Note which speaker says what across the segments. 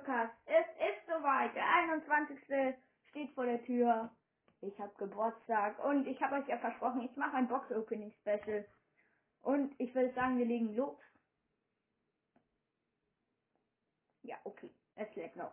Speaker 1: Podcast. Es ist soweit. Der 21. steht vor der Tür. Ich habe Geburtstag und ich habe euch ja versprochen, ich mache ein Box-Opening-Special. Und ich würde sagen, wir legen los. Ja, okay. Es lädt noch.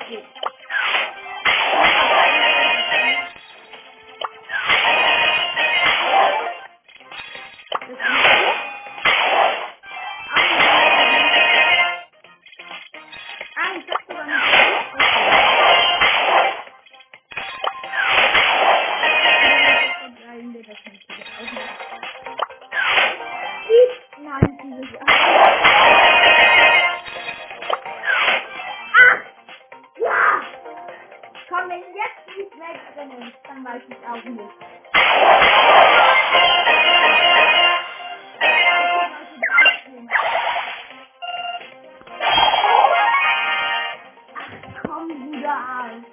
Speaker 1: Thank you. time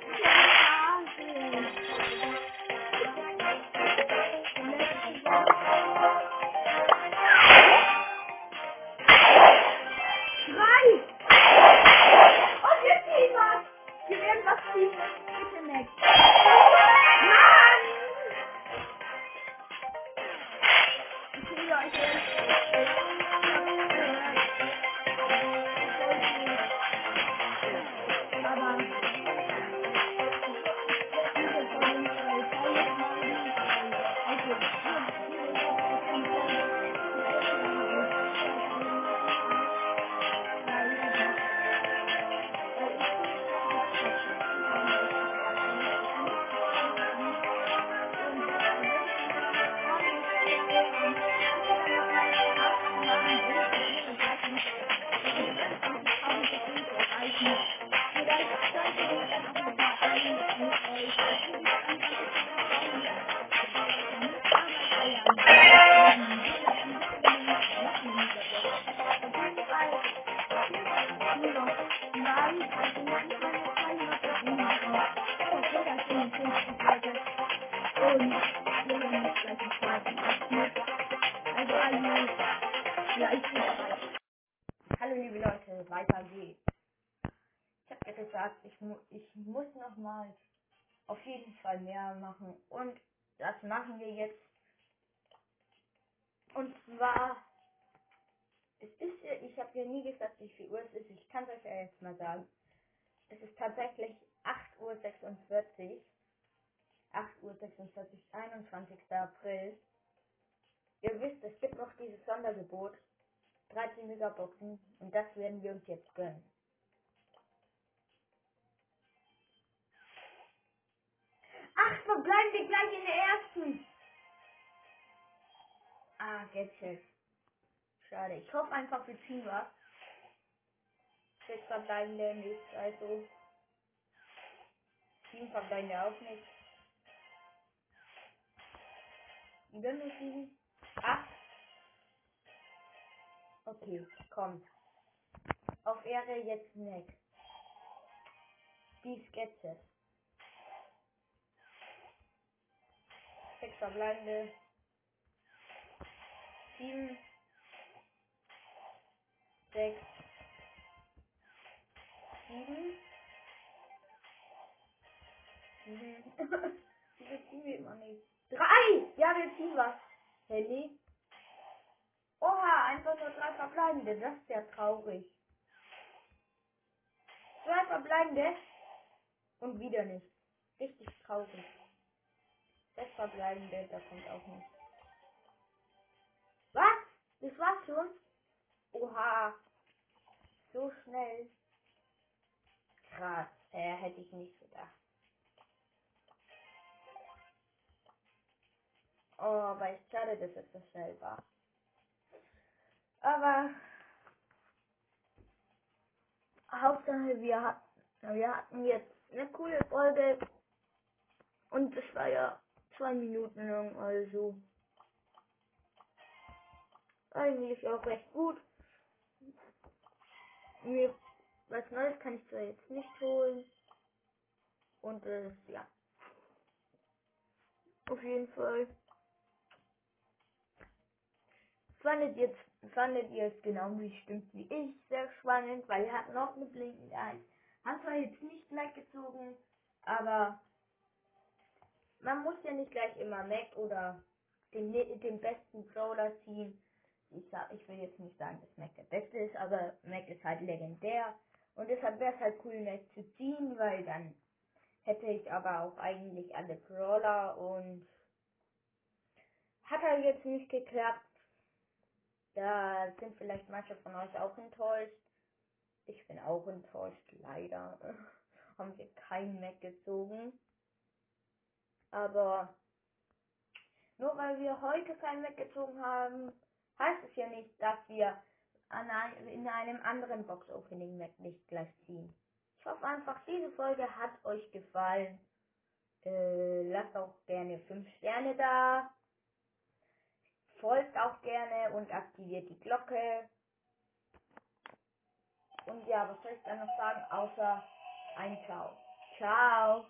Speaker 1: Gesagt, ich, mu ich muss noch mal auf jeden Fall mehr machen und das machen wir jetzt. Und zwar, es ist ich habe ja nie gesagt, wie viel Uhr es ist. Ich kann es euch ja jetzt mal sagen. Es ist tatsächlich 8.46 Uhr. 8.46 Uhr, 21. April. Ihr wisst, es gibt noch dieses Sondergebot. 13 Megaboxen und das werden wir uns jetzt gönnen. Ach, bleiben wir gleich in der ersten. Ah, Gadget. Schade. Ich hoffe einfach, wir ziehen was. Sechs verbleibende nicht, also. Sieben verbleibende auch nicht. Wieder nur sieben. Acht. Okay, kommt. Auf Ehre jetzt weg. Die Sketches. Sechs verbleibende. Sieben. Sechs. Sieben. Sieben. Wieso ziehen wir immer nicht? Drei! Ja, wir ziehen was. Handy. Oha, einfach nur drei verbleibende. Das ist ja traurig. Zwei verbleibende. Und wieder nicht. Richtig traurig. Sechs verbleibende, da kommt auch nicht. Was? Das war's schon? Oha. So schnell. Krass. Äh, hätte ich nicht gedacht. Oh, aber ist schade, dass es so schnell war. Aber Hauptsache wir hatten, wir hatten jetzt eine coole Folge und es war ja zwei Minuten lang, also eigentlich auch recht gut. Mir was Neues kann ich zwar jetzt nicht holen und äh, ja, auf jeden Fall. Fandet ihr, fandet ihr es genau wie stimmt wie ich sehr spannend, weil wir hatten auch eine blinkende Eins. Haben zwar jetzt nicht weggezogen, aber man muss ja nicht gleich immer Mac oder den, den besten Brawler ziehen. Ich, sag, ich will jetzt nicht sagen, dass Mac der beste ist, aber Mac ist halt legendär. Und deshalb wäre es halt cool, Mac zu ziehen, weil dann hätte ich aber auch eigentlich alle Brawler und hat halt jetzt nicht geklappt. Da sind vielleicht manche von euch auch enttäuscht. Ich bin auch enttäuscht, leider. Haben wir keinen Mac gezogen. Aber nur weil wir heute keinen Mac gezogen haben, heißt es ja nicht, dass wir ein, in einem anderen Box-Opening Mac nicht gleich ziehen. Ich hoffe einfach, diese Folge hat euch gefallen. Äh, lasst auch gerne 5 Sterne da folgt auch gerne und aktiviert die Glocke. Und ja, was soll ich dann noch sagen, außer ein Ciao. Ciao.